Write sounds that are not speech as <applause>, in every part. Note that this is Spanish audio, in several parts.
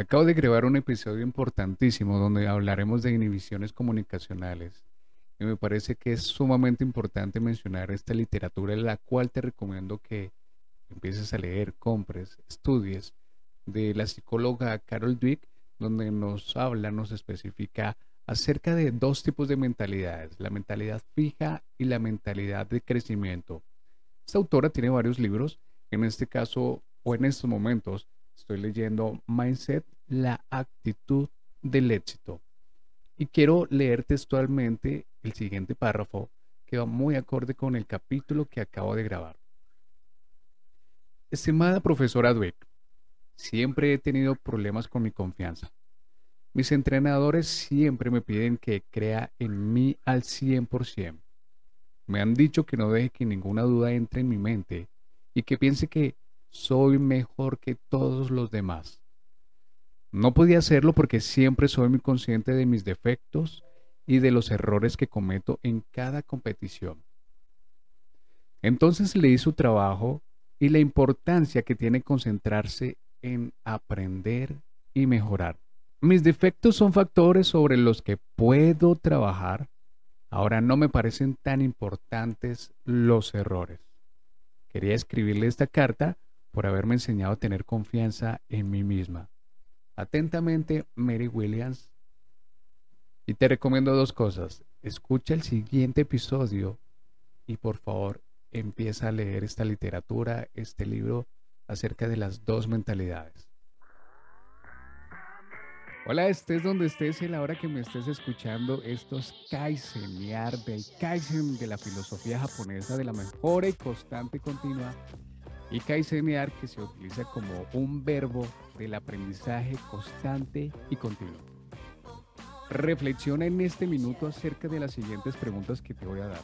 Acabo de grabar un episodio importantísimo donde hablaremos de inhibiciones comunicacionales. Y me parece que es sumamente importante mencionar esta literatura, la cual te recomiendo que empieces a leer, compres, estudies, de la psicóloga Carol Dweck, donde nos habla, nos especifica acerca de dos tipos de mentalidades, la mentalidad fija y la mentalidad de crecimiento. Esta autora tiene varios libros, en este caso o en estos momentos estoy leyendo Mindset, la actitud del éxito. Y quiero leer textualmente el siguiente párrafo que va muy acorde con el capítulo que acabo de grabar. Estimada profesora Dweck, siempre he tenido problemas con mi confianza. Mis entrenadores siempre me piden que crea en mí al 100%. Me han dicho que no deje que ninguna duda entre en mi mente y que piense que soy mejor que todos los demás. No podía hacerlo porque siempre soy muy consciente de mis defectos y de los errores que cometo en cada competición. Entonces leí su trabajo y la importancia que tiene concentrarse en aprender y mejorar. Mis defectos son factores sobre los que puedo trabajar. Ahora no me parecen tan importantes los errores. Quería escribirle esta carta por haberme enseñado a tener confianza en mí misma. Atentamente, Mary Williams. Y te recomiendo dos cosas. Escucha el siguiente episodio y por favor empieza a leer esta literatura, este libro acerca de las dos mentalidades. Hola, estés donde estés y a la hora que me estés escuchando, estos Kaizenear del Kaizen de la filosofía japonesa de la mejora y constante continua y Kaizenear que se utiliza como un verbo del aprendizaje constante y continuo. Reflexiona en este minuto acerca de las siguientes preguntas que te voy a dar.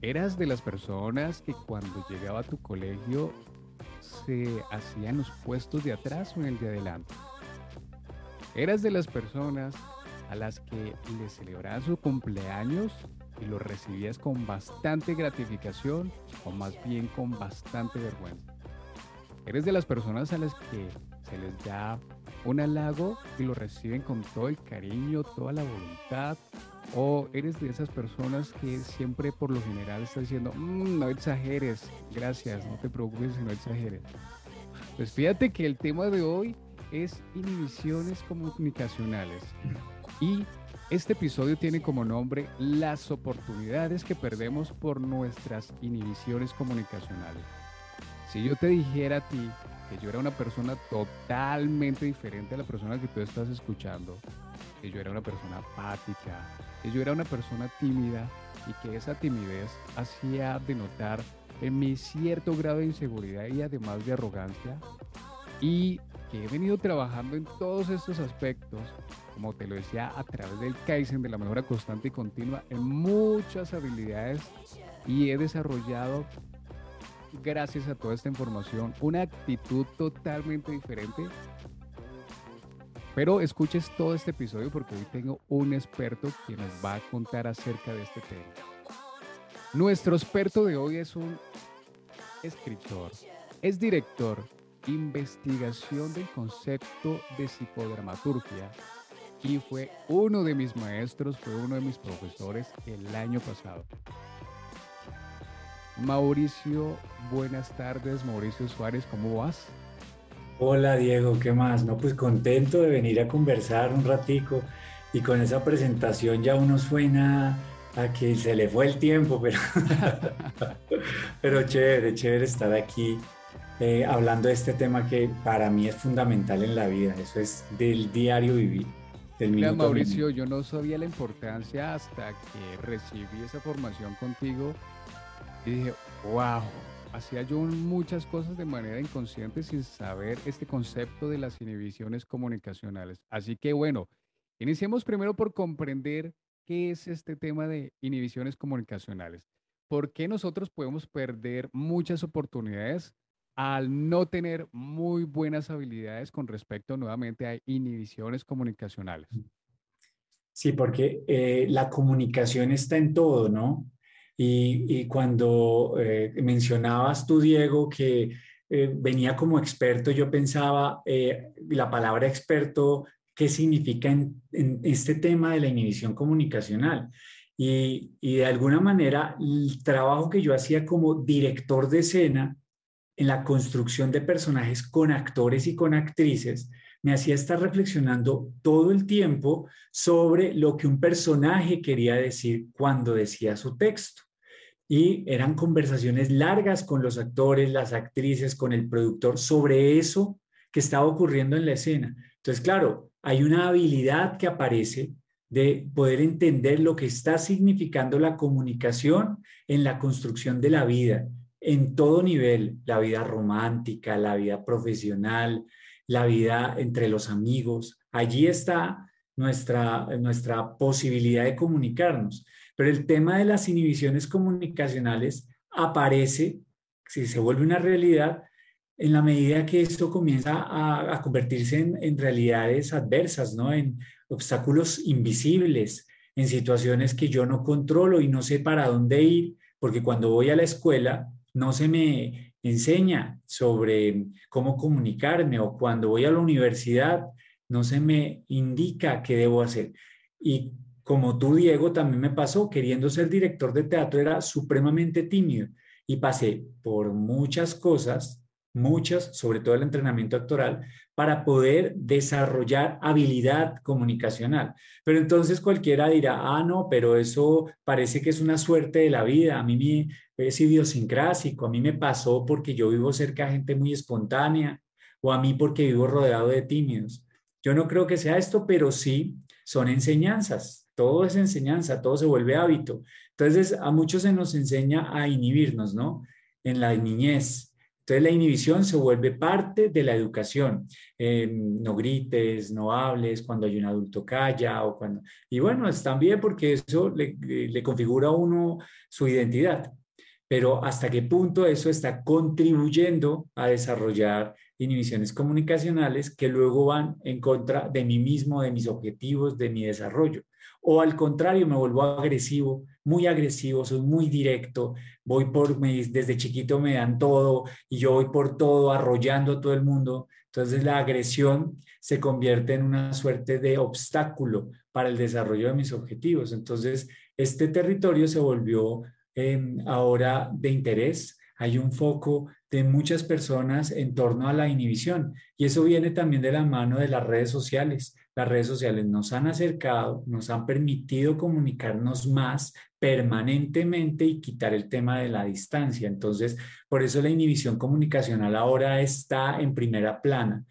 ¿Eras de las personas que cuando llegaba a tu colegio se hacían los puestos de atrás o en el de adelante? ¿Eras de las personas a las que le celebraban su cumpleaños y lo recibías con bastante gratificación o más bien con bastante vergüenza? ¿Eres de las personas a las que se les da un halago y lo reciben con todo el cariño, toda la voluntad o eres de esas personas que siempre por lo general está diciendo, mm, no exageres, gracias, no te preocupes si no exageres. Pues fíjate que el tema de hoy es inhibiciones comunicacionales. Y este episodio tiene como nombre las oportunidades que perdemos por nuestras inhibiciones comunicacionales. Si yo te dijera a ti que yo era una persona totalmente diferente a la persona que tú estás escuchando, que yo era una persona apática, que yo era una persona tímida y que esa timidez hacía denotar en mi cierto grado de inseguridad y además de arrogancia y que he venido trabajando en todos estos aspectos, como te lo decía, a través del Kaizen, de la mejora constante y continua, en muchas habilidades y he desarrollado, gracias a toda esta información, una actitud totalmente diferente pero escuches todo este episodio porque hoy tengo un experto que nos va a contar acerca de este tema. Nuestro experto de hoy es un escritor, es director, investigación del concepto de psicodramaturgia y fue uno de mis maestros, fue uno de mis profesores el año pasado. Mauricio, buenas tardes, Mauricio Suárez, ¿cómo vas? Hola Diego, ¿qué más? No, pues contento de venir a conversar un ratico y con esa presentación ya uno suena a que se le fue el tiempo, pero, <laughs> pero chévere, chévere estar aquí eh, hablando de este tema que para mí es fundamental en la vida, eso es del diario vivir. Del Mauricio, yo no sabía la importancia hasta que recibí esa formación contigo y dije, wow, hacía yo muchas cosas de manera inconsciente sin saber este concepto de las inhibiciones comunicacionales. Así que bueno, iniciemos primero por comprender qué es este tema de inhibiciones comunicacionales. ¿Por qué nosotros podemos perder muchas oportunidades al no tener muy buenas habilidades con respecto nuevamente a inhibiciones comunicacionales? Sí, porque eh, la comunicación está en todo, ¿no? Y, cuando eh, mencionabas tú, Diego, que eh, venía como experto, yo pensaba, la palabra experto, ¿qué significa en, este tema de la inhibición comunicacional? Y, y de alguna manera, el trabajo que yo hacía como director de escena en la construcción de personajes con actores y con actrices, me hacía estar reflexionando todo el tiempo sobre lo que un personaje quería decir cuando decía su texto. Y eran conversaciones largas con los actores, las actrices, con el productor sobre eso que estaba ocurriendo en la escena. Entonces, claro, hay una habilidad que aparece de poder entender lo que está significando la comunicación en la construcción de la vida, en todo nivel, la vida romántica, la vida profesional, la vida entre los amigos. Allí está nuestra, nuestra posibilidad de comunicarnos. Pero el tema de las inhibiciones comunicacionales aparece, si se vuelve una realidad, en la medida que esto comienza a, convertirse en, en, realidades adversas, ¿no? En obstáculos invisibles, en situaciones que yo no controlo y no sé para dónde ir, porque cuando voy a la escuela no se me enseña sobre cómo comunicarme o cuando voy a la universidad no se me indica qué debo hacer. Y como tú, Diego, también me pasó, queriendo ser director de teatro era supremamente tímido y pasé por muchas cosas, muchas, sobre todo el entrenamiento actoral, para poder desarrollar habilidad comunicacional. Pero entonces cualquiera dirá, ah, no, pero eso parece que es una suerte de la vida, a mí me, es idiosincrásico, a mí me pasó porque yo vivo cerca de gente muy espontánea o a mí porque vivo rodeado de tímidos. Yo no creo que sea esto, pero sí son enseñanzas, todo es enseñanza, todo se vuelve hábito. Entonces, a muchos se nos enseña a inhibirnos, ¿no? En la niñez, entonces la inhibición se vuelve parte de la educación. Eh, no grites, no hables, cuando hay un adulto calla o cuando... Y bueno, está bien porque eso le configura a uno su identidad. Pero hasta qué punto eso está contribuyendo a desarrollar inhibiciones comunicacionales que luego van en contra de mí mismo, de mis objetivos, de mi desarrollo. O al contrario, me vuelvo agresivo, muy agresivo, soy muy directo, voy por, desde chiquito me dan todo y yo voy por todo, arrollando a todo el mundo. Entonces la agresión se convierte en una suerte de obstáculo para el desarrollo de mis objetivos. Entonces este territorio se volvió em, ahora de interés. Hay un foco de muchas personas en torno a la inhibición y eso viene también de la mano de las redes sociales las redes sociales nos han acercado, nos han permitido comunicarnos más permanentemente y quitar el tema de la distancia. Entonces, por eso la inhibición comunicacional ahora está en primera plana.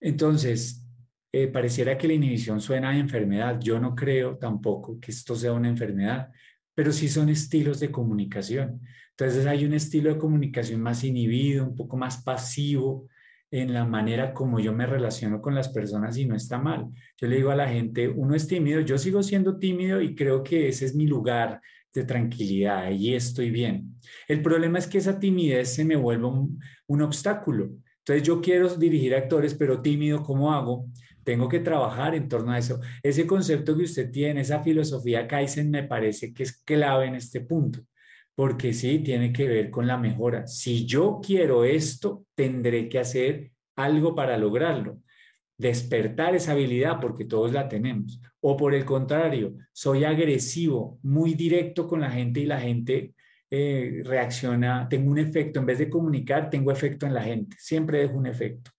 Entonces, eh, pareciera que la inhibición suena a enfermedad. Yo no creo tampoco que esto sea una enfermedad, pero sí son estilos de comunicación. Entonces hay un estilo de comunicación más inhibido, un poco más pasivo, en la manera como yo me relaciono con las personas y no está mal. Yo le digo a la gente, uno es tímido, yo sigo siendo tímido y creo que ese es mi lugar de tranquilidad, y estoy bien. El problema es que esa timidez se me vuelve un, obstáculo. Entonces yo quiero dirigir actores, pero tímido, ¿cómo hago? Tengo que trabajar en torno a eso. Ese concepto que usted tiene, esa filosofía Kaizen, me parece que es clave en este punto porque sí, tiene que ver con la mejora. Si yo quiero esto, tendré que hacer algo para lograrlo. Despertar esa habilidad porque todos la tenemos. O por el contrario, soy agresivo, muy directo con la gente y la gente eh, reacciona, tengo un efecto, en vez de comunicar, tengo efecto en la gente, siempre dejo un efecto.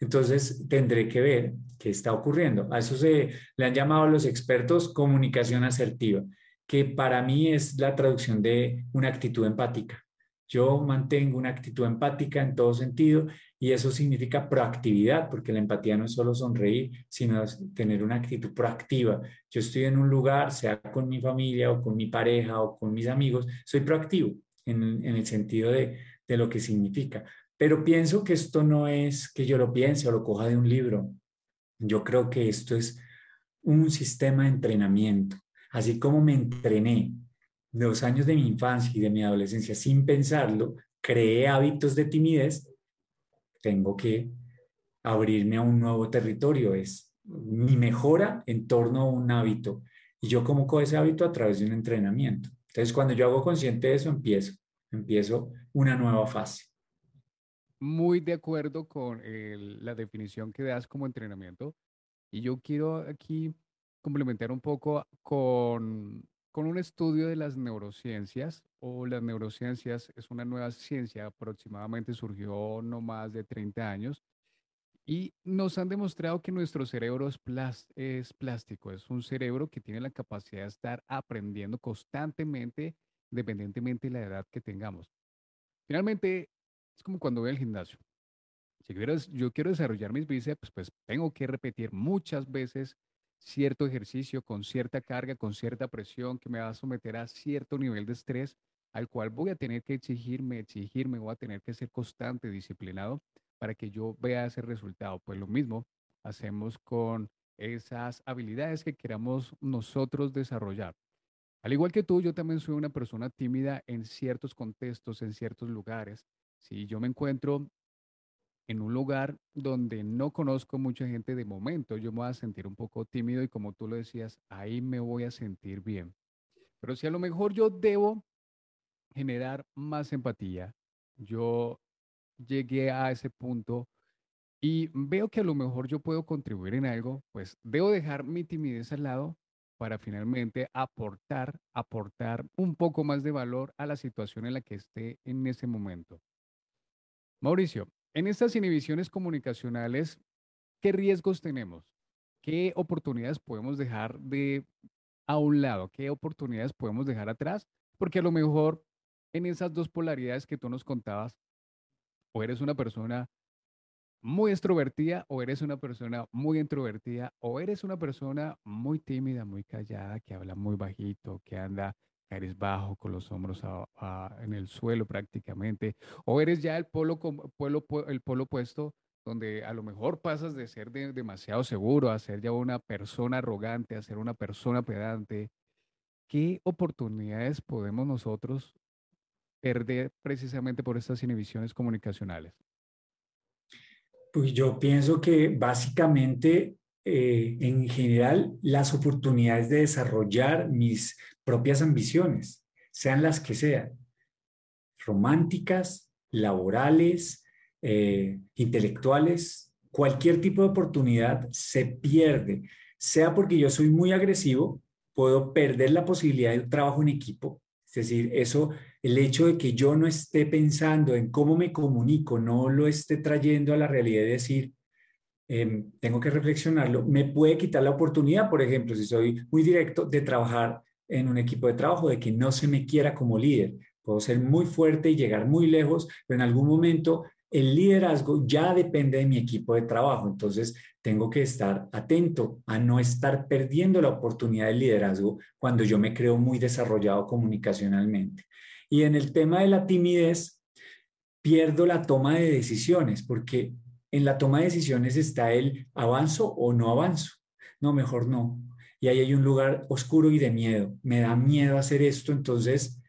Entonces tendré que ver qué está ocurriendo. A eso se le han llamado los expertos comunicación asertiva que para mí es la traducción de una actitud empática. Yo mantengo una actitud empática en todo sentido y eso significa proactividad, porque la empatía no es solo sonreír, sino tener una actitud proactiva. Yo estoy en un lugar, sea con mi familia o con mi pareja o con mis amigos, soy proactivo en, el sentido de, de lo que significa. Pero pienso que esto no es que yo lo piense o lo coja de un libro. Yo creo que esto es un sistema de entrenamiento así como me entrené los años de mi infancia y de mi adolescencia sin pensarlo, creé hábitos de timidez, tengo que abrirme a un nuevo territorio. Es mi mejora en torno a un hábito. Y yo como ese hábito a través de un entrenamiento. Entonces, cuando yo hago consciente de eso, empiezo, empiezo una nueva fase. muy de acuerdo con la definición que das como entrenamiento. Y yo quiero aquí complementar un poco con, con un estudio de las neurociencias o las neurociencias es una nueva ciencia, aproximadamente surgió no más de 30 años y nos han demostrado que nuestro cerebro es, es plástico, es un cerebro que tiene la capacidad de estar aprendiendo constantemente, independientemente de la edad que tengamos. Finalmente, es como cuando voy al gimnasio. Si yo quiero desarrollar mis bíceps, pues tengo que repetir muchas veces cierto ejercicio con cierta carga, con cierta presión que me va a someter a cierto nivel de estrés al cual voy a tener que exigirme, exigirme, voy a tener que ser constante, disciplinado para que yo vea ese resultado. Pues lo mismo hacemos con esas habilidades que queramos nosotros desarrollar. Al igual que tú, yo también soy una persona tímida en ciertos contextos, en ciertos lugares. Si yo me encuentro en un lugar donde no conozco mucha gente de momento, yo me voy a sentir un poco tímido y como tú lo decías, ahí me voy a sentir bien. Pero si a lo mejor yo debo generar más empatía, yo llegué a ese punto y veo que a lo mejor yo puedo contribuir en algo, pues debo dejar mi timidez al lado para finalmente aportar, aportar un poco más de valor a la situación en la que esté en ese momento. Mauricio, en estas inhibiciones comunicacionales, ¿qué riesgos tenemos? ¿Qué oportunidades podemos dejar de a un lado? ¿Qué oportunidades podemos dejar atrás? Porque a lo mejor en esas dos polaridades que tú nos contabas, o eres una persona muy extrovertida o eres una persona muy introvertida o eres una persona muy tímida, muy callada, que habla muy bajito, que anda bajo con los hombros en el suelo prácticamente, o eres ya el polo, polo, el polo opuesto donde a lo mejor pasas de ser demasiado seguro a ser ya una persona arrogante, a ser una persona pedante. ¿Qué oportunidades podemos nosotros perder precisamente por estas inhibiciones comunicacionales? Pues yo pienso que básicamente, eh, en general, las oportunidades de desarrollar mis propias ambiciones, sean las que sean, románticas, laborales, eh, intelectuales, cualquier tipo de oportunidad se pierde, sea porque yo soy muy agresivo, puedo perder la posibilidad de trabajo en equipo, es decir, eso el hecho de que yo no esté pensando en cómo me comunico, no lo esté trayendo a la realidad de decir, em, tengo que reflexionarlo, me puede quitar la oportunidad, por ejemplo, si soy muy directo, de trabajar en un equipo de trabajo, de que no se me quiera como líder. Puedo ser muy fuerte y llegar muy lejos, pero en algún momento el liderazgo ya depende de mi equipo de trabajo. Entonces, tengo que estar atento a no estar perdiendo la oportunidad del liderazgo cuando yo me creo muy desarrollado comunicacionalmente. Y en el tema de la timidez, pierdo la toma de decisiones, porque en la toma de decisiones está el avanzo o no avanzo. No, mejor no. Y ahí hay un lugar oscuro y de miedo. Me da miedo hacer esto, entonces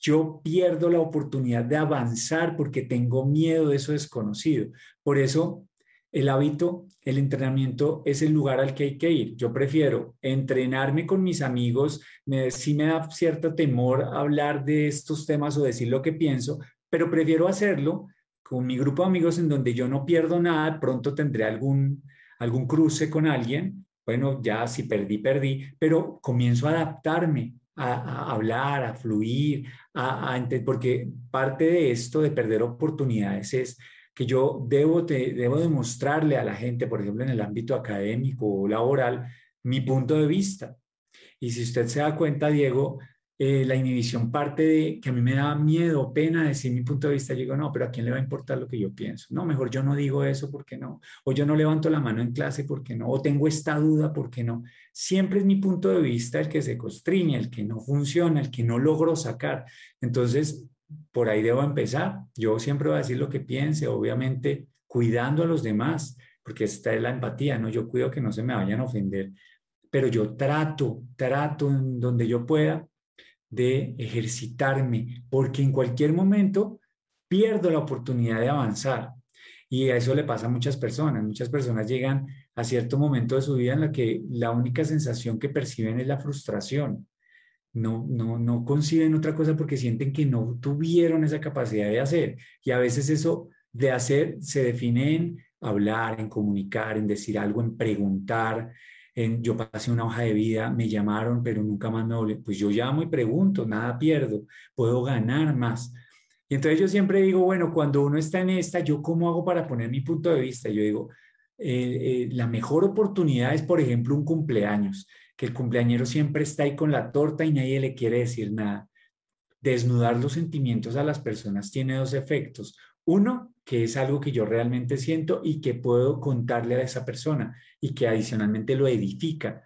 yo pierdo la oportunidad de avanzar porque tengo miedo de eso desconocido. Por eso el hábito, el entrenamiento es el lugar al que hay que ir. Yo prefiero entrenarme con mis amigos, me, sí me da cierto temor hablar de estos temas o decir lo que pienso, pero prefiero hacerlo con mi grupo de amigos en donde yo no pierdo nada, pronto tendré algún, algún cruce con alguien. Bueno, ya si perdí, perdí, pero comienzo a adaptarme, a, hablar, a fluir, a, porque parte de esto de perder oportunidades es que yo debo, debo demostrarle a la gente, por ejemplo, en el ámbito académico o laboral, mi punto de vista. Y si usted se da cuenta, Diego, eh, la inhibición parte de que a mí me da miedo, pena decir mi punto de vista. Yo digo, no, pero ¿a quién le va a importar lo que yo pienso? No, mejor yo no digo eso porque no. O yo no levanto la mano en clase porque no. O tengo esta duda porque no. Siempre es mi punto de vista el que se constriña, el que no funciona, el que no logro sacar. Entonces, por ahí debo empezar. Yo siempre voy a decir lo que piense, obviamente cuidando a los demás, porque esta es la empatía, ¿no? Yo cuido que no se me vayan a ofender, pero yo trato, trato en donde yo pueda de ejercitarme, porque en cualquier momento pierdo la oportunidad de avanzar. Y a eso le pasa a muchas personas. Muchas personas llegan a cierto momento de su vida en la que la única sensación que perciben es la frustración no, no, no conciben otra cosa porque sienten que no tuvieron esa capacidad de hacer. Y a veces eso de hacer se define en hablar, en comunicar, en decir algo, en preguntar. Yo pasé una hoja de vida, me llamaron, pero nunca más me Pues yo llamo y pregunto, nada pierdo, puedo ganar más. Y entonces yo siempre digo, bueno, cuando uno está en esta, ¿yo cómo hago para poner mi punto de vista? Yo digo, eh, eh, la mejor oportunidad es, por ejemplo, un cumpleaños, que el cumpleañero siempre está ahí con la torta y nadie le quiere decir nada. Desnudar los sentimientos a las personas tiene dos efectos. Uno, que es algo que yo realmente siento y que puedo contarle a esa persona y que adicionalmente lo edifica.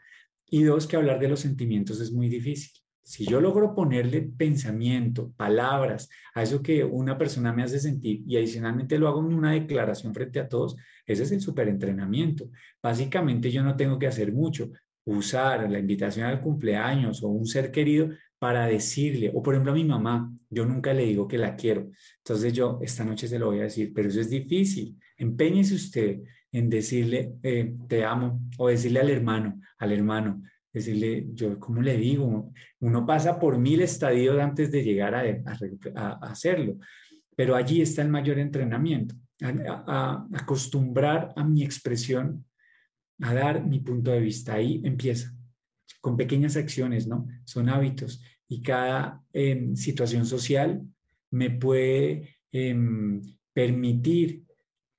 Y dos, que hablar de los sentimientos es muy difícil. Si yo logro ponerle pensamiento, palabras a eso que una persona me hace sentir y adicionalmente lo hago en una declaración frente a todos, ese es el superentrenamiento. Básicamente yo no tengo que hacer mucho, usar la invitación al cumpleaños o un ser querido para decirle, o por ejemplo a mi mamá, yo nunca le digo que la quiero. Entonces yo esta noche se lo voy a decir, pero eso es difícil. Empeñese usted en decirle, eh, te amo, o decirle al hermano, al hermano, decirle, yo, ¿cómo le digo? Uno pasa por mil estadios antes de llegar a, a, hacerlo, pero allí está el mayor entrenamiento, a, acostumbrar a mi expresión, a dar mi punto de vista. Ahí empieza, con pequeñas acciones, ¿no? Son hábitos y cada em, situación social me puede em, permitir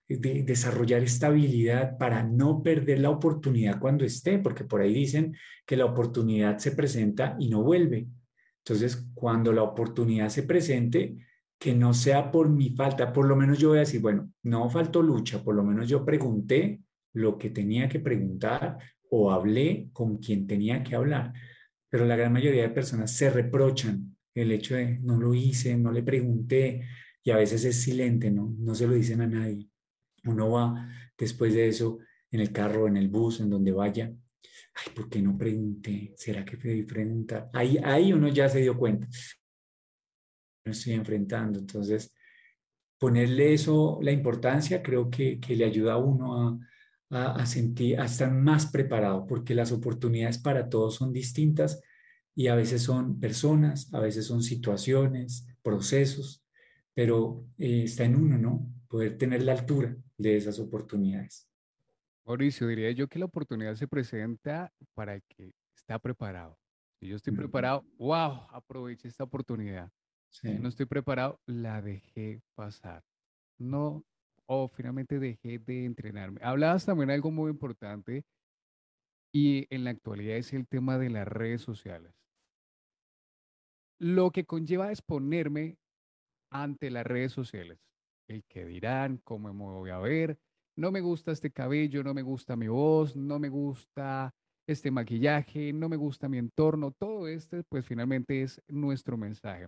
desarrollar estabilidad para no perder la oportunidad cuando esté, porque por ahí dicen que la oportunidad se presenta y no vuelve. Entonces, cuando la oportunidad se presente, que no sea por mi falta, por lo menos yo voy a decir, bueno, no faltó lucha, por lo menos yo pregunté lo que tenía que preguntar o hablé con quien tenía que hablar pero la gran mayoría de personas se reprochan el hecho de no lo hice, no le pregunté y a veces es silente, ¿no? No se lo dicen a nadie. Uno va después de eso en el carro, en el bus, en donde vaya. Ay, ¿por qué no pregunté? ¿Será que debí preguntar? Ahí, ahí uno ya se dio cuenta. No estoy enfrentando. Entonces, ponerle eso, la importancia, creo que, que le ayuda a uno a, a, sentir, a estar más preparado, porque las oportunidades para todos son distintas y a veces son personas, a veces son situaciones, procesos, pero eh, está en uno, ¿no? Poder tener la altura de esas oportunidades. Mauricio, diría yo que la oportunidad se presenta para el que está preparado. Si yo estoy preparado, wow, aproveche esta oportunidad. Si no estoy preparado, la dejé pasar. No o finalmente dejé de entrenarme. Hablabas también de algo muy importante y en la actualidad es el tema de las redes sociales. Lo que conlleva exponerme ante las redes sociales. El que dirán, cómo me voy a ver, no me gusta este cabello, no me gusta mi voz, no me gusta este maquillaje, no me gusta mi entorno, todo esto pues finalmente es nuestro mensaje.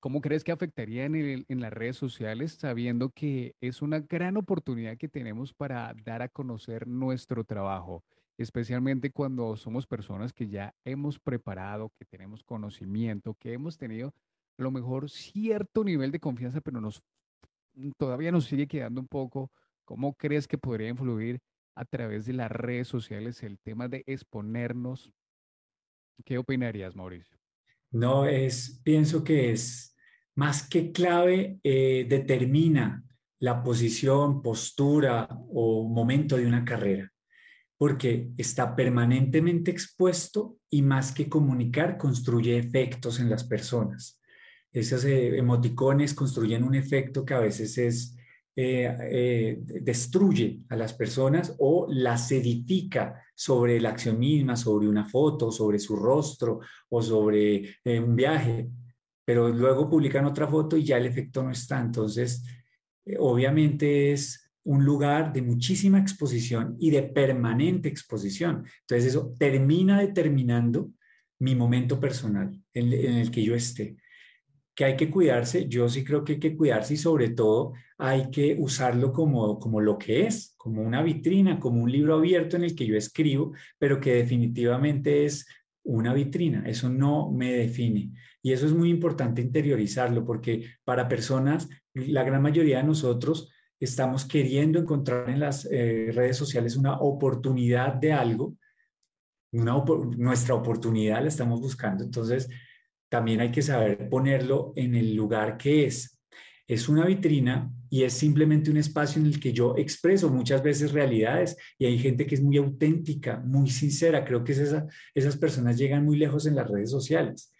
¿Cómo crees que afectaría en, las redes sociales sabiendo que es una gran oportunidad que tenemos para dar a conocer nuestro trabajo, especialmente cuando somos personas que ya hemos preparado, que tenemos conocimiento, que hemos tenido a lo mejor cierto nivel de confianza, pero nos mm, todavía nos sigue quedando un poco. ¿Cómo crees que podría influir a través de las redes sociales el tema de exponernos? ¿Qué opinarías, Mauricio? No, es, pienso que es más que clave, eh, determina la posición, postura o momento de una carrera, porque está permanentemente expuesto y más que comunicar, construye efectos en las personas. Esos eh, emoticones construyen un efecto que a veces es, eh, destruye a las personas o las edifica sobre la acción misma, sobre una foto, sobre su rostro o sobre un viaje pero luego publican otra foto y ya el efecto no está. Entonces, eh, obviamente es un lugar de muchísima exposición y de permanente exposición. Entonces, eso termina determinando mi momento personal en, el que yo esté. Que hay que cuidarse, yo sí creo que hay que cuidarse y sobre todo hay que usarlo como, como lo que es, como una vitrina, como un libro abierto en el que yo escribo, pero que definitivamente es una vitrina, eso no me define. Y eso es muy importante interiorizarlo porque para personas, la gran mayoría de nosotros estamos queriendo encontrar en las eh, redes sociales una oportunidad de algo, nuestra oportunidad la estamos buscando. Entonces, también hay que saber ponerlo en el lugar que es. es una vitrina y es simplemente un espacio en el que yo expreso muchas veces realidades y hay gente que es muy auténtica, muy sincera. Creo que esas personas llegan muy lejos en las redes sociales.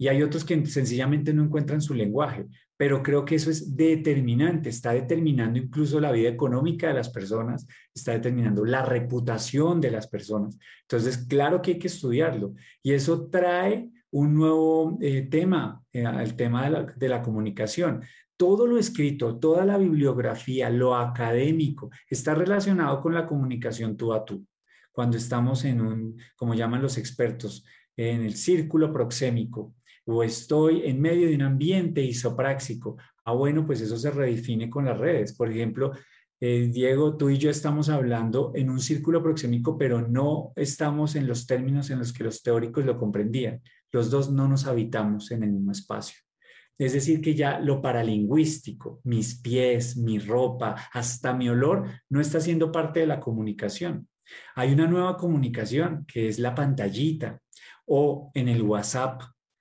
Y hay otros que sencillamente no encuentran su lenguaje, pero creo que eso es determinante, está determinando incluso la vida económica de las personas, está determinando la reputación de las personas. Entonces, claro que hay que estudiarlo y eso trae un nuevo eh, tema, eh, el tema de la, de la comunicación. Todo lo escrito, toda la bibliografía, lo académico, está relacionado con la comunicación tú a tú. Cuando estamos en un, como llaman los expertos, en el círculo proxémico, o estoy en medio de un ambiente isopráxico. Ah, bueno, pues eso se redefine con las redes. Por ejemplo, eh, Diego, tú y yo estamos hablando en un círculo proxémico, pero no estamos en los términos en los que los teóricos lo comprendían. Los dos no nos habitamos en el mismo espacio. Es decir, que ya lo paralingüístico, mis pies, mi ropa, hasta mi olor, no está siendo parte de la comunicación. Hay una nueva comunicación que es la pantallita o en el WhatsApp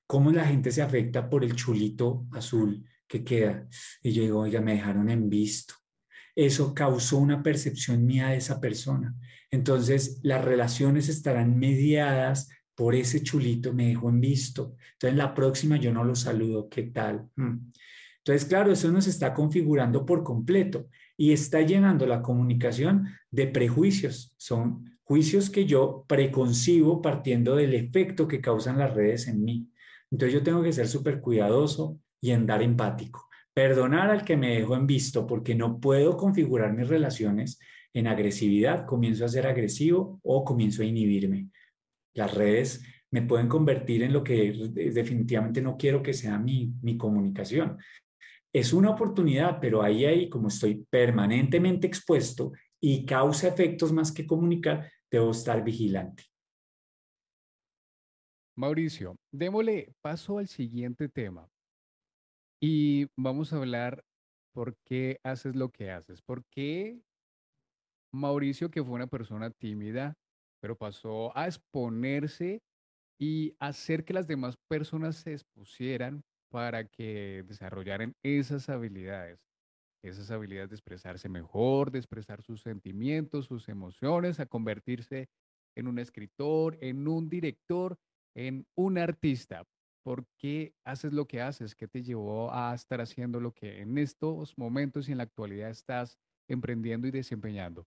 cómo la gente se afecta por el chulito azul que queda. Y yo digo, oiga, me dejaron en visto. Eso causó una percepción mía de esa persona. Entonces, las relaciones estarán mediadas por ese chulito, me dejó en visto. Entonces, la próxima yo no lo saludo, ¿qué tal? Hmm. Entonces, claro, eso nos está configurando por completo y está llenando la comunicación de prejuicios. Son juicios que yo preconcibo partiendo del efecto que causan las redes en mí. Entonces yo tengo que ser súper cuidadoso y andar empático. Perdonar al que me dejó en visto porque no puedo configurar mis relaciones en agresividad, comienzo a ser agresivo o comienzo a inhibirme. Las redes me pueden convertir en lo que definitivamente no quiero que sea mi, mi comunicación. Es una oportunidad, pero ahí, ahí, como estoy permanentemente expuesto y causa efectos más que comunicar, debo estar vigilante. Mauricio, démosle paso al siguiente tema y vamos a hablar por qué haces lo que haces. ¿Por qué Mauricio, que fue una persona tímida, pero pasó a exponerse y hacer que las demás personas se expusieran para que desarrollaran esas habilidades? Esas habilidades de expresarse mejor, de expresar sus sentimientos, sus emociones, a convertirse en un escritor, en un director en un artista. ¿Por qué haces lo que haces? ¿Qué te llevó a estar haciendo lo que en estos momentos y en la actualidad estás emprendiendo y desempeñando?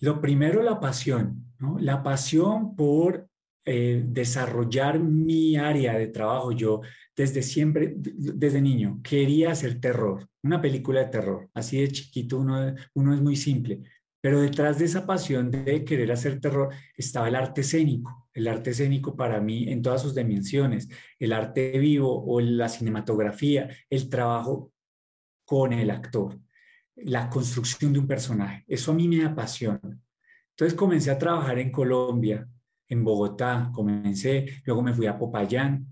Lo primero, la pasión, ¿no? La pasión por eh, desarrollar mi área de trabajo. Yo desde siempre, desde niño, quería hacer terror, una película de terror. Así de chiquito uno, uno es muy simple. Pero detrás de esa pasión de querer hacer terror estaba el arte escénico. El arte escénico para mí en todas sus dimensiones, el arte vivo o la cinematografía, el trabajo con el actor, la construcción de un personaje. Eso a mí me apasiona. Entonces comencé a trabajar en Colombia, en Bogotá, comencé, luego me fui a Popayán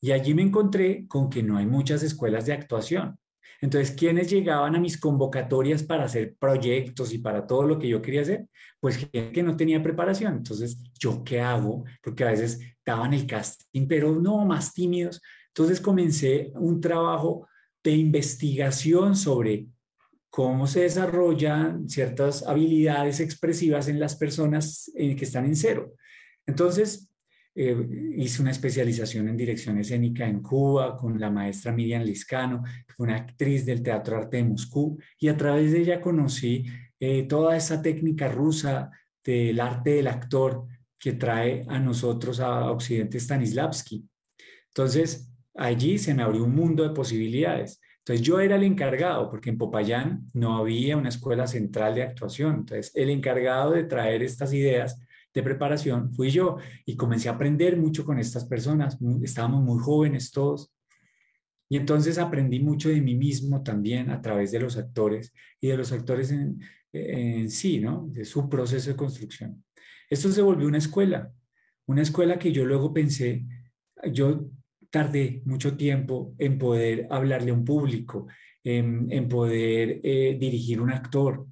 y allí me encontré con que no hay muchas escuelas de actuación. Entonces, ¿quiénes llegaban a mis convocatorias para hacer proyectos y para todo lo que yo quería hacer? Pues que no tenía preparación. Entonces, ¿yo qué hago? Porque a veces daban el casting, pero no, más tímidos. Entonces comencé un trabajo de investigación sobre cómo se desarrollan ciertas habilidades expresivas en las personas eh, que están en cero. Entonces, eh, hice una especialización en dirección escénica en Cuba con la maestra Miriam Liscano, una actriz del Teatro Arte de Moscú, y a través de ella conocí eh, toda esa técnica rusa del arte del actor que trae a nosotros a Occidente Stanislavski. Entonces, allí se me abrió un mundo de posibilidades. Entonces yo era el encargado, porque en Popayán no había una escuela central de actuación. Entonces el encargado de traer estas ideas de preparación fui yo y comencé a aprender mucho con estas personas. Estábamos muy jóvenes todos. Y entonces aprendí mucho de mí mismo también a través de los actores y de los actores en, en sí, ¿no? De su proceso de construcción. Esto se volvió una escuela, una escuela que yo luego pensé, yo tardé mucho tiempo en poder hablarle a un público, en, poder eh, dirigir un actor,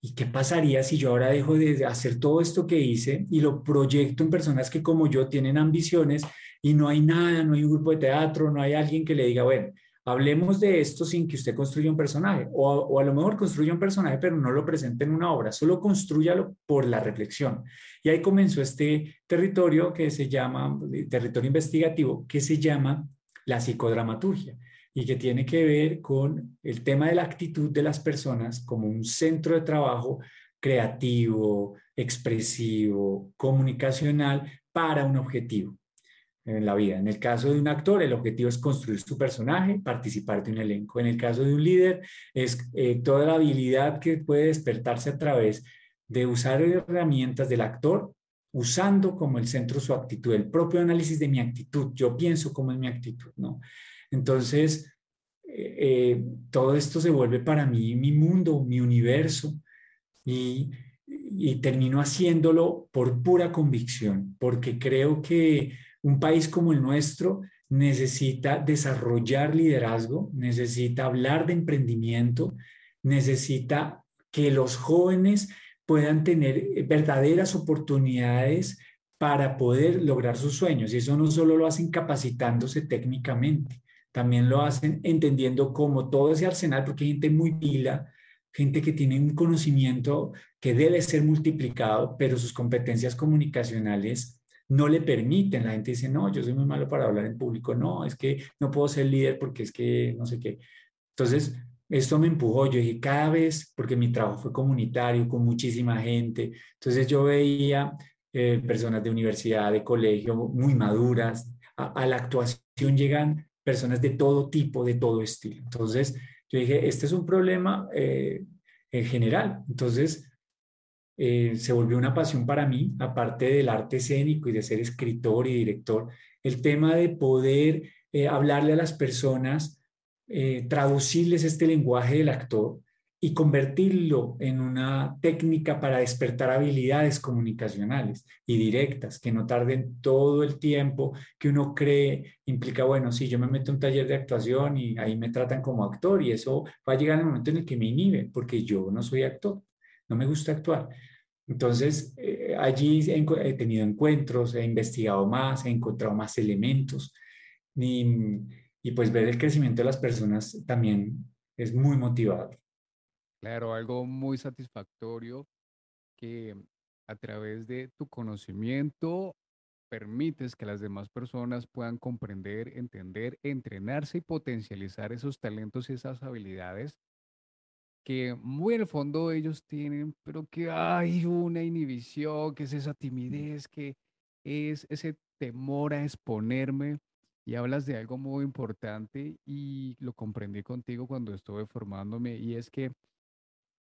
¿Y qué pasaría si yo ahora dejo de hacer todo esto que hice y lo proyecto en personas que como yo tienen ambiciones y no hay nada, no hay un grupo de teatro, no hay alguien que le diga, bueno, hablemos de esto sin que usted construya un personaje, o, a lo mejor construya un personaje, pero no lo presente en una obra, solo construyalo por la reflexión. Y ahí comenzó este territorio que se llama, territorio investigativo, que se llama la psicodramaturgia y que tiene que ver con el tema de la actitud de las personas como un centro de trabajo creativo, expresivo, comunicacional para un objetivo en la vida. En el caso de un actor, el objetivo es construir su personaje, participar de un elenco. En el caso de un líder, es eh, toda la habilidad que puede despertarse a través de usar herramientas del actor, usando como el centro su actitud, el propio análisis de mi actitud. Yo pienso cómo es mi actitud, ¿no? Entonces, eh, eh, todo esto se vuelve para mí mi mundo, mi universo, y, y termino haciéndolo por pura convicción, porque creo que un país como el nuestro necesita desarrollar liderazgo, necesita hablar de emprendimiento, necesita que los jóvenes puedan tener verdaderas oportunidades para poder lograr sus sueños. Y eso no solo lo hacen capacitándose técnicamente, también lo hacen entendiendo cómo todo ese arsenal, porque hay gente muy pila, gente que tiene un conocimiento que debe ser multiplicado, pero sus competencias comunicacionales no le permiten. La gente dice, no, yo soy muy malo para hablar en público, no, es que no puedo ser líder porque es que no sé qué. Entonces, esto me empujó, yo dije, cada vez, porque mi trabajo fue comunitario, con muchísima gente, entonces yo veía eh, personas de universidad, de colegio, muy maduras, a la actuación llegan personas de todo tipo, de todo estilo. Entonces, yo dije, este es un problema eh, en general. Entonces, eh, se volvió una pasión para mí, aparte del arte escénico y de ser escritor y director, el tema de poder eh, hablarle a las personas, traducirles este lenguaje del actor y convertirlo en una técnica para despertar habilidades comunicacionales y directas, que no tarden todo el tiempo que uno cree, implica, bueno, si yo me meto en un taller de actuación y ahí me tratan como actor y eso va a llegar el momento en el que me inhibe, porque yo no soy actor, no me gusta actuar. Entonces, eh, allí he, he, tenido encuentros, he investigado más, he encontrado más elementos y, y pues ver el crecimiento de las personas también es muy motivador. Claro, algo muy satisfactorio que a través de tu conocimiento permites que las demás personas puedan comprender, entender, entrenarse y potencializar esos talentos y esas habilidades que muy en el fondo ellos tienen, pero que hay una inhibición, que es esa timidez, que es ese temor a exponerme. Y hablas de algo muy importante y lo comprendí contigo cuando estuve formándome y es que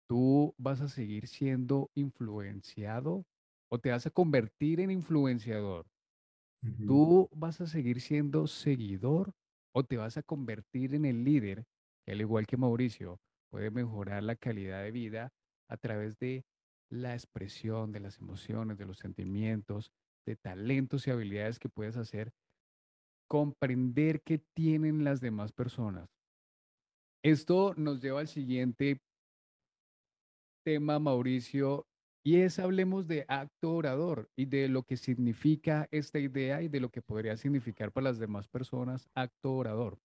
tú vas a seguir siendo influenciado o te vas a convertir en influenciador. Tú vas a seguir siendo seguidor o te vas a convertir en el líder, que al igual que Mauricio, puede mejorar la calidad de vida a través de la expresión de las emociones, de los sentimientos, de talentos y habilidades que puedes hacer, comprender qué tienen las demás personas. Esto nos lleva al siguiente tema, Mauricio, y es hablemos de acto orador y de lo que significa esta idea y de lo que podría significar para las demás personas acto orador.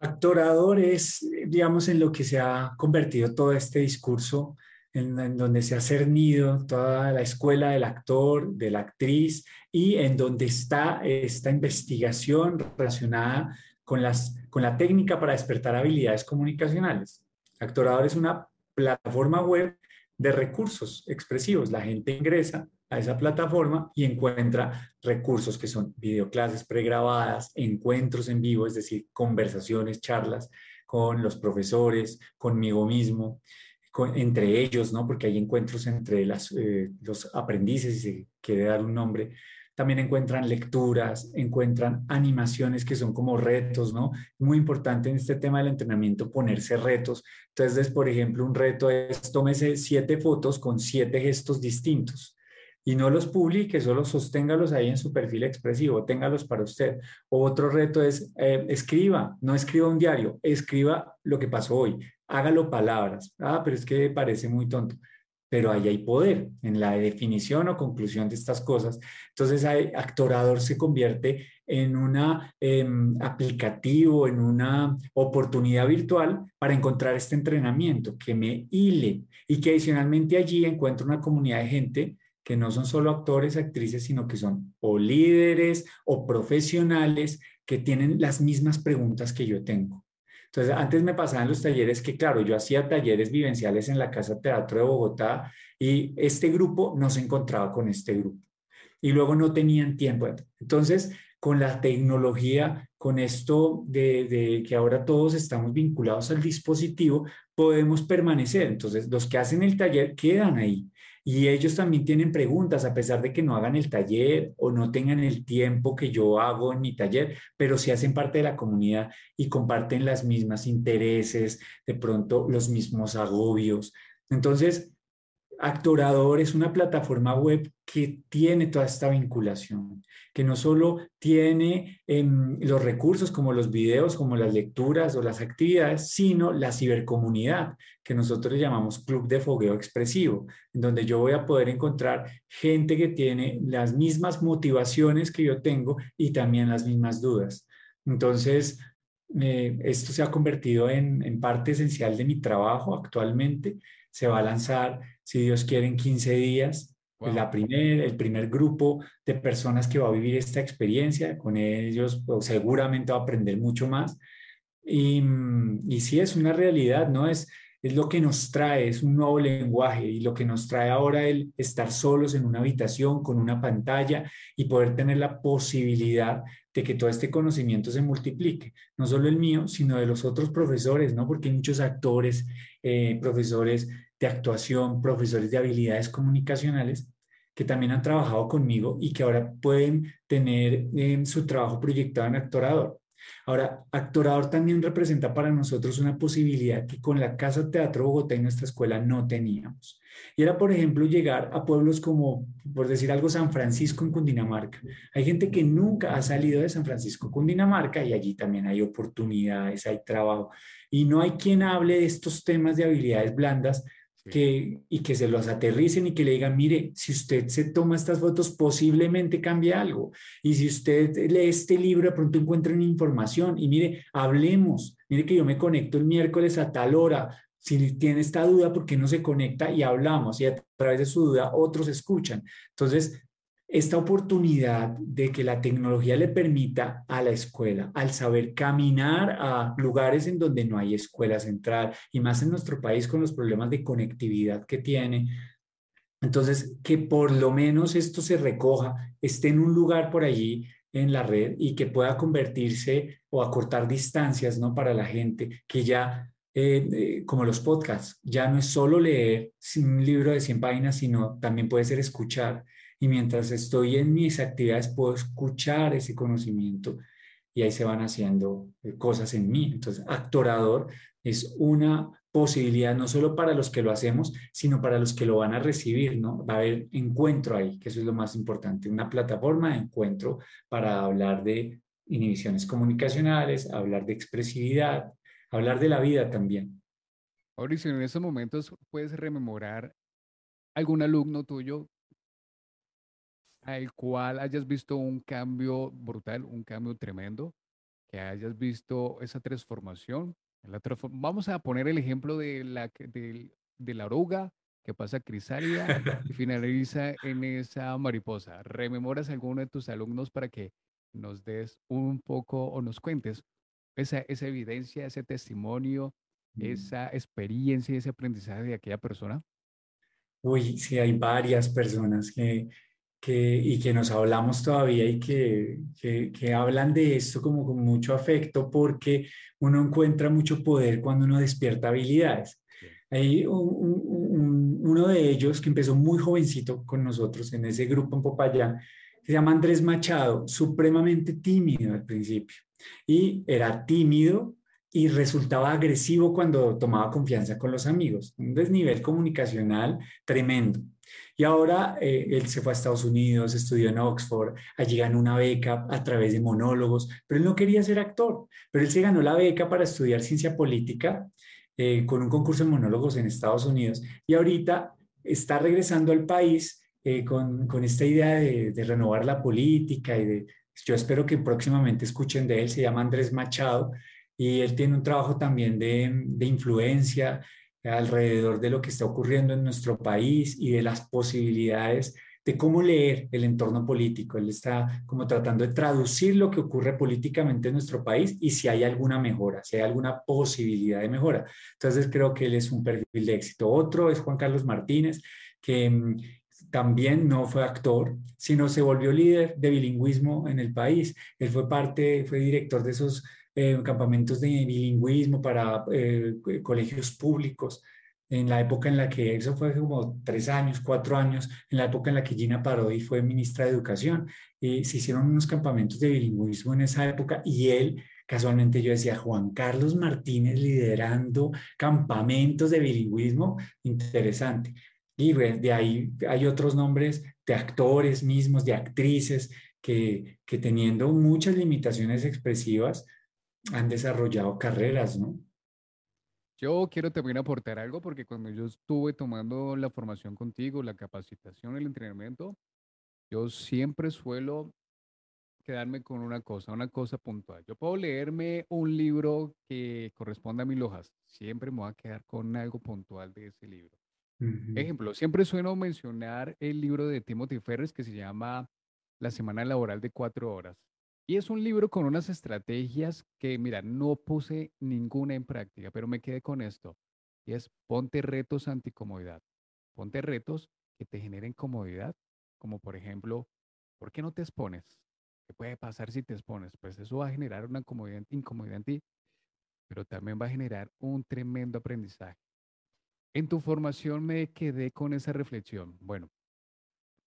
Acto orador es, digamos, en lo que se ha convertido todo este discurso, en, en, donde se ha cernido toda la escuela del actor, de la actriz, y en donde está esta investigación relacionada con, las, con la técnica para despertar habilidades comunicacionales. Actorador es una plataforma web de recursos expresivos. La gente ingresa a esa plataforma y encuentra recursos que son videoclases pregrabadas, encuentros en vivo, es decir, conversaciones, charlas con los profesores, conmigo mismo, entre ellos, ¿no? Porque hay encuentros entre eh, los aprendices, si se quiere dar un nombre, también encuentran lecturas, encuentran animaciones que son como retos, ¿no? Muy importante en este tema del entrenamiento ponerse retos. Entonces, por ejemplo, un reto es tómese siete fotos con siete gestos distintos y no los publique, solo sosténgalos ahí en su perfil expresivo, téngalos para usted. O otro reto es eh, escriba, no escriba un diario, escriba lo que pasó hoy, hágalo palabras. Ah, pero es que parece muy tonto pero ahí hay poder en la definición o conclusión de estas cosas. Entonces, Actorador se convierte en un em, aplicativo, en una oportunidad virtual para encontrar este entrenamiento que me hile y que adicionalmente allí encuentro una comunidad de gente que no son solo actores, actrices, sino que son o líderes o profesionales que tienen las mismas preguntas que yo tengo. Entonces, antes me pasaban los talleres que, claro, yo hacía talleres vivenciales en la Casa Teatro de Bogotá y este grupo no se encontraba con este grupo. Y luego no tenían tiempo. Entonces, con la tecnología, con esto de, que ahora todos estamos vinculados al dispositivo, podemos permanecer. Entonces, los que hacen el taller quedan ahí y ellos también tienen preguntas, a pesar de que no hagan el taller o no tengan el tiempo que yo hago en mi taller, pero sí hacen parte de la comunidad y comparten las mismas intereses, de pronto los mismos agobios. Entonces, Actorador es una plataforma web que tiene toda esta vinculación, que no solo tiene em, los recursos como los videos, como las lecturas o las actividades, sino la cibercomunidad, que nosotros llamamos Club de Fogueo Expresivo, en donde yo voy a poder encontrar gente que tiene las mismas motivaciones que yo tengo y también las mismas dudas. Entonces, esto se ha convertido en parte esencial de mi trabajo actualmente. Se va a lanzar si Dios quiere, en 15 días. La primer, el primer grupo de personas que va a vivir esta experiencia, con ellos pues, seguramente va a aprender mucho más. Y, y sí, es una realidad, ¿no? Es, es lo que nos trae, es un nuevo lenguaje y lo que nos trae ahora el estar solos en una habitación con una pantalla y poder tener la posibilidad de que todo este conocimiento se multiplique, no solo el mío, sino de los otros profesores, ¿no? Porque hay muchos actores, eh, profesores de actuación, profesores de habilidades comunicacionales que también han trabajado conmigo y que ahora pueden tener en su trabajo proyectado en Actorador. Ahora, Actorador también representa para nosotros una posibilidad que con la Casa Teatro Bogotá y nuestra escuela no teníamos. Y era, por ejemplo, llegar a pueblos como, por decir algo, San Francisco en Cundinamarca. Hay gente que nunca ha salido de San Francisco, Cundinamarca, y allí también hay oportunidades, hay trabajo. Y no hay quien hable de estos temas de habilidades blandas que, y que se los aterricen y que le digan, mire, si usted se toma estas fotos, posiblemente cambie algo. Y si usted lee este libro, de pronto encuentra una información y mire, hablemos. Mire que yo me conecto el miércoles a tal hora. Si tiene esta duda, ¿por qué no se conecta y hablamos? Y a través de su duda otros escuchan. Entonces, esta oportunidad de que la tecnología le permita a la escuela, al saber caminar a lugares en donde no hay escuela central y más en nuestro país con los problemas de conectividad que tiene. Entonces, que por lo menos esto se recoja, esté en un lugar por allí en la red y que pueda convertirse o acortar distancias, ¿no? Para la gente que ya eh, eh, como los podcasts, ya no es solo leer un libro de 100 páginas, sino también puede ser escuchar y mientras estoy en mis actividades puedo escuchar ese conocimiento y ahí se van haciendo eh, cosas en mí. Entonces, actorador es una posibilidad no solo para los que lo hacemos, sino para los que lo van a recibir, ¿no? Va a haber encuentro ahí, que eso es lo más importante, una plataforma de encuentro para hablar de inhibiciones comunicacionales, hablar de expresividad, hablar de la vida también. Mauricio, en estos momentos puedes rememorar algún alumno tuyo al cual hayas visto un cambio brutal, un cambio tremendo, que hayas visto esa transformación. La Vamos a poner el ejemplo de la, de, de la oruga que pasa a crisálida y <laughs> finaliza en esa mariposa. ¿Rememoras a alguno de tus alumnos para que nos des un poco o nos cuentes esa, esa evidencia, ese testimonio, mm. esa experiencia ese aprendizaje de aquella persona? Uy, sí, hay varias personas que, y que nos hablamos todavía y que, que, hablan de esto como con mucho afecto porque uno encuentra mucho poder cuando uno despierta habilidades. Hay uno de ellos que empezó muy jovencito con nosotros en ese grupo en Popayán, se llama Andrés Machado, supremamente tímido al principio. Y era tímido y resultaba agresivo cuando tomaba confianza con los amigos. Un desnivel comunicacional tremendo. Y ahora eh, él se fue a Estados Unidos, estudió en Oxford, allí ganó una beca a través de monólogos, pero él no quería ser actor, pero él se ganó la beca para estudiar ciencia política eh, con un concurso de monólogos en Estados Unidos y ahorita está regresando al país eh, con, con, esta idea de, de, renovar la política y de, yo espero que próximamente escuchen de él, se llama Andrés Machado y él tiene un trabajo también de, de influencia alrededor de lo que está ocurriendo en nuestro país y de las posibilidades de cómo leer el entorno político. Él está como tratando de traducir lo que ocurre políticamente en nuestro país y si hay alguna mejora, si hay alguna posibilidad de mejora. Entonces creo que él es un perfil de éxito. Otro es Juan Carlos Martínez, que mm, también no fue actor, sino se volvió líder de bilingüismo en el país. Él fue parte, fue director de esos eh, campamentos de bilingüismo para eh, colegios públicos en la época en la que, eso fue como tres años, cuatro años, en la época en la que Gina Parodi fue ministra de Educación, y se hicieron unos campamentos de bilingüismo en esa época y él, casualmente yo decía, Juan Carlos Martínez liderando campamentos de bilingüismo, interesante. Y de ahí hay otros nombres de actores mismos, de actrices, que, que teniendo muchas limitaciones expresivas han desarrollado carreras, ¿no? Yo quiero también aportar algo porque cuando yo estuve tomando la formación contigo, la capacitación, el entrenamiento, yo siempre suelo quedarme con una cosa, una cosa puntual. Yo puedo leerme un libro que corresponda a mis lojas, siempre me voy a quedar con algo puntual de ese libro. Ejemplo, siempre suelo mencionar el libro de Timothy Ferris que se llama La semana laboral de cuatro horas. Y es un libro con unas estrategias que, mira, no puse ninguna en práctica, pero me quedé con esto. Y es ponte retos anticomodidad. Ponte retos que te generen comodidad, como por ejemplo, ¿por qué no te expones? ¿Qué puede pasar si te expones? Pues eso va a generar una comodidad, incomodidad en ti, pero también va a generar un tremendo aprendizaje. En tu formación me quedé con esa reflexión. Bueno,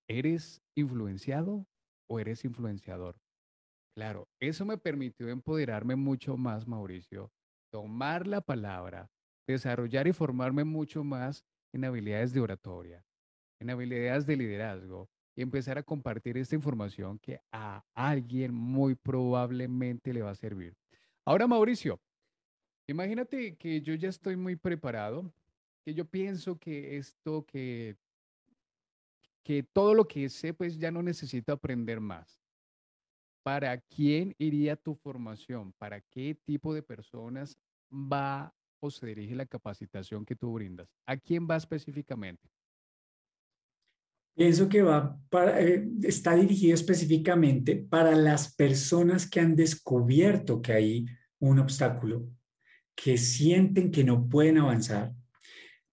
¿eres influenciado o eres influenciador? Claro, eso me permitió empoderarme mucho más, Mauricio, tomar la palabra, desarrollar y formarme mucho más en habilidades de oratoria, en habilidades de liderazgo y empezar a compartir esta información que a alguien muy probablemente le va a servir. Ahora, Mauricio, imagínate que yo ya estoy muy preparado, que yo pienso que esto, que, que todo lo que sé, pues ya no necesito aprender más. ¿Para quién iría tu formación? ¿Para qué tipo de personas va o se dirige la capacitación que tú brindas? ¿A quién va específicamente? Pienso que va eh, está dirigido específicamente para las personas que han descubierto que hay un obstáculo, que sienten que no pueden avanzar,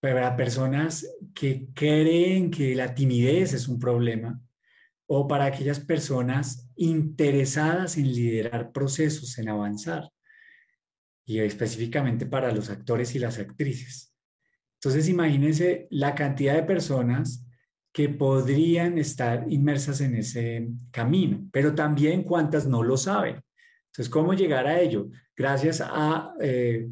para personas que creen que la timidez es un problema, o para aquellas personas interesadas en liderar procesos, en avanzar, y específicamente para los actores y las actrices. Entonces, imagínense la cantidad de personas que podrían estar inmersas en ese camino, pero también cuántas no lo saben. Entonces, ¿cómo llegar a ello? Gracias a eh,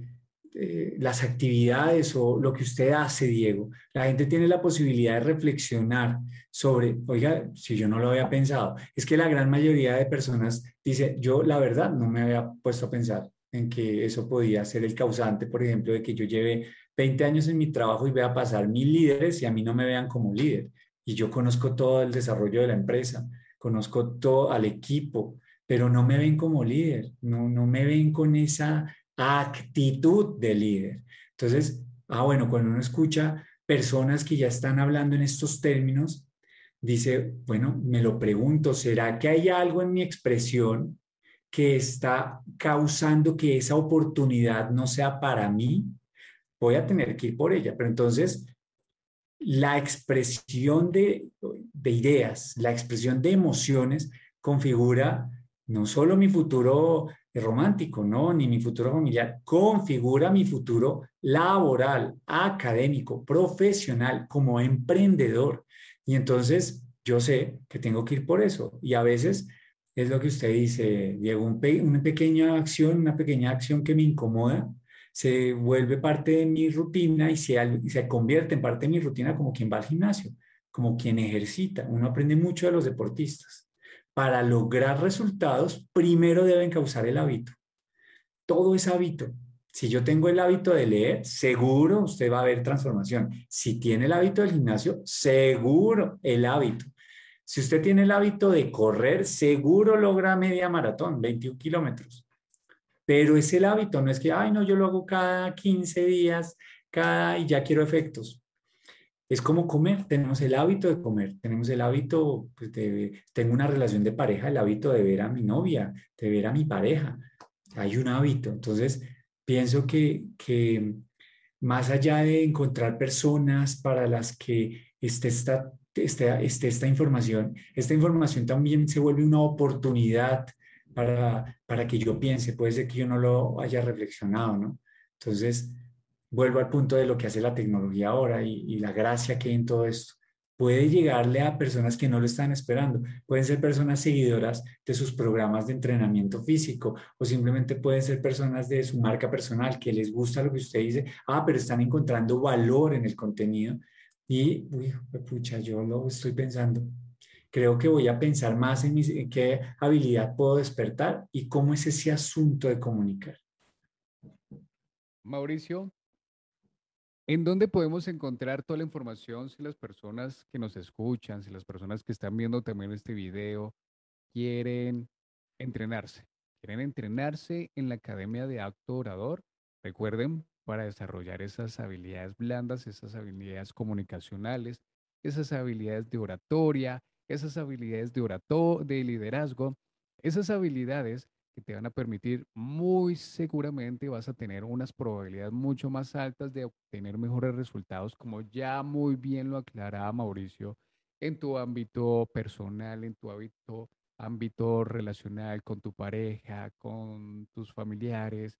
eh, las actividades o lo que usted hace, Diego. La gente tiene la posibilidad de reflexionar sobre, oiga, si yo no lo había pensado, es que la gran mayoría de personas dice, yo la verdad no me había puesto a pensar en que eso podía ser el causante, por ejemplo, de que yo lleve 20 años en mi trabajo y vea pasar mil líderes y a mí no me vean como líder. Y yo conozco todo el desarrollo de la empresa, conozco todo al equipo, pero no me ven como líder, no, no me ven con esa actitud de líder. Entonces, ah, bueno, cuando uno escucha personas que ya están hablando en estos términos, dice, bueno, me lo pregunto, ¿será que hay algo en mi expresión que está causando que esa oportunidad no sea para mí? Voy a tener que ir por ella. Pero entonces, la expresión de, de ideas, la expresión de emociones configura no solo mi futuro romántico, ¿no? Ni mi futuro familiar, configura mi futuro laboral, académico, profesional, como emprendedor. Y entonces yo sé que tengo que ir por eso. Y a veces es lo que usted dice, Diego, una pequeña acción, una pequeña acción que me incomoda, se vuelve parte de mi rutina y se, se convierte en parte de mi rutina como quien va al gimnasio, como quien ejercita. Uno aprende mucho de los deportistas para lograr resultados, primero deben causar el hábito. Todo es hábito. Si yo tengo el hábito de leer, seguro usted va a ver transformación. Si tiene el hábito del gimnasio, seguro el hábito. Si usted tiene el hábito de correr, seguro logra media maratón, 21 kilómetros. Pero es el hábito, no es que, ay, no, yo lo hago cada 15 días, cada y ya quiero efectos. Es como comer, tenemos el hábito de comer, tenemos el hábito, pues, de, tengo una relación de pareja, el hábito de ver a mi novia, de ver a mi pareja. Hay un hábito. Entonces, pienso que, que más allá de encontrar personas para las que esté esta, esté, esta información, esta información también se vuelve una oportunidad para, para que yo piense, puede ser que yo no lo haya reflexionado, ¿no? Entonces, vuelvo al punto de lo que hace la tecnología ahora y, y la gracia que hay en todo esto puede llegarle a personas que no lo están esperando. Pueden ser personas seguidoras de sus programas de entrenamiento físico o simplemente pueden ser personas de su marca personal que les gusta lo que usted dice, ah, pero están encontrando valor en el contenido y, uy, pucha, yo lo estoy pensando. Creo que voy a pensar más en, en qué habilidad puedo despertar y cómo es ese asunto de comunicar. Mauricio, ¿En dónde podemos encontrar toda la información si las personas que nos escuchan, si las personas que están viendo también este video quieren entrenarse? Quieren entrenarse en la Academia de Acto Orador. Recuerden, para desarrollar esas habilidades blandas, esas habilidades comunicacionales, esas habilidades de oratoria, esas habilidades de, orato de liderazgo, esas habilidades que te van a permitir muy seguramente vas a tener unas probabilidades mucho más altas de obtener mejores resultados, como ya muy bien lo aclaraba Mauricio, en tu ámbito personal, en tu ámbito, ámbito relacional, con tu pareja, con tus familiares,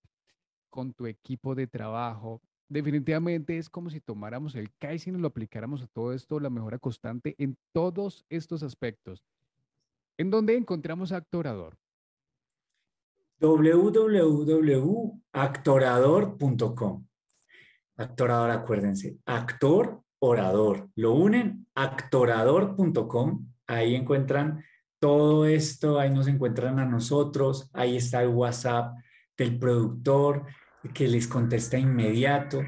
con tu equipo de trabajo. Definitivamente es como si tomáramos el Kaizen y lo aplicáramos a todo esto, la mejora constante en todos estos aspectos. ¿En dónde encontramos actorador? www.actorador.com. Actorador, acuérdense, actor, orador. Lo unen, actorador.com. Ahí encuentran todo esto, ahí nos encuentran a nosotros, ahí está el WhatsApp del productor que les contesta inmediato.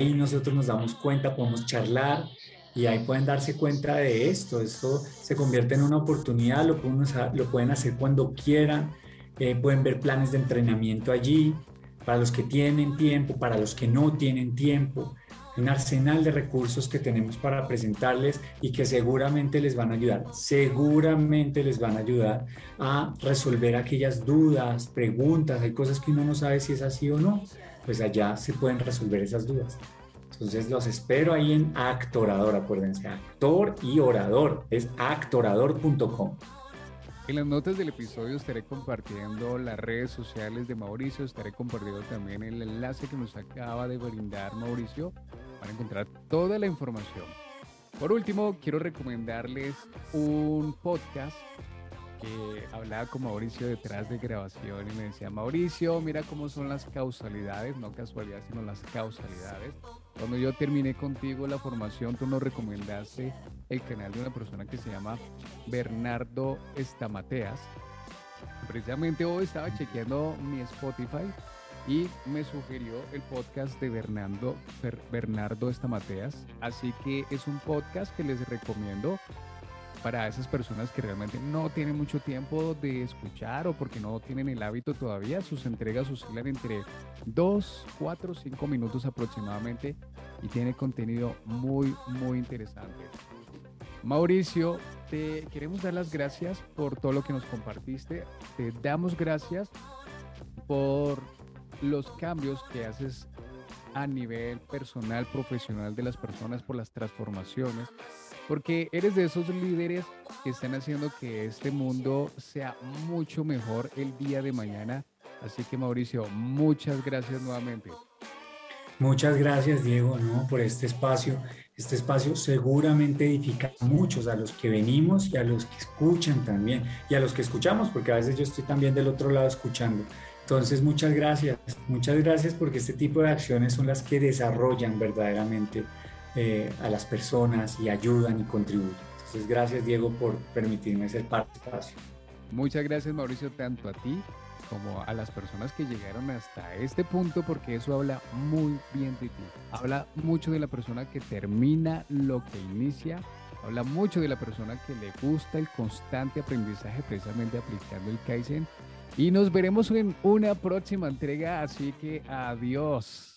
Ahí nosotros nos damos cuenta, podemos charlar y ahí pueden darse cuenta de esto. Esto se convierte en una oportunidad, lo lo pueden hacer cuando quieran eh, pueden ver planes de entrenamiento allí, para los que tienen tiempo, para los que no tienen tiempo, un arsenal de recursos que tenemos para presentarles y que seguramente les van a ayudar, seguramente les van a ayudar a resolver aquellas dudas, preguntas, hay cosas que uno no sabe si es así o no, pues allá se pueden resolver esas dudas. Entonces los espero ahí en Actorador, acuérdense, actor y orador, es actorador.com. En las notas del episodio estaré compartiendo las redes sociales de Mauricio, estaré compartiendo también el enlace que nos acaba de brindar Mauricio para encontrar toda la información. Por último, quiero recomendarles un podcast que hablaba con Mauricio detrás de grabación y me decía, Mauricio, mira cómo son las causalidades, no casualidad, sino las causalidades. Cuando yo terminé contigo la formación, tú nos recomendaste el canal de una persona que se llama Bernardo Estamateas. Precisamente hoy estaba chequeando mi Spotify y me sugirió el podcast de Bernardo, Bernardo Estamateas. Así que es un podcast que les recomiendo para esas personas que realmente no tienen mucho tiempo de escuchar o porque no tienen el hábito todavía, sus entregas oscilan entre 2, 4, 5 minutos aproximadamente y tiene contenido muy, muy interesante. Mauricio, te queremos dar las gracias por todo lo que nos compartiste. Te damos gracias por los cambios que haces a nivel personal, profesional de las personas, por las transformaciones porque eres de esos líderes que están haciendo que este mundo sea mucho mejor el día de mañana. Así que Mauricio, muchas gracias nuevamente. Muchas gracias Diego ¿no? por este espacio. Este espacio seguramente edifica a muchos, a los que venimos y a los que escuchan también, y a los que escuchamos, porque a veces yo estoy también del otro lado escuchando. Entonces, muchas gracias, muchas gracias porque este tipo de acciones son las que desarrollan verdaderamente eh, a las personas y ayudan y contribuyen. Entonces, gracias Diego por permitirme ser parte de espacio. Muchas gracias Mauricio, tanto a ti como a las personas que llegaron hasta este punto, porque eso habla muy bien de ti. Habla mucho de la persona que termina lo que inicia. Habla mucho de la persona que le gusta el constante aprendizaje precisamente aplicando el Kaizen. Y nos veremos en una próxima entrega, así que adiós.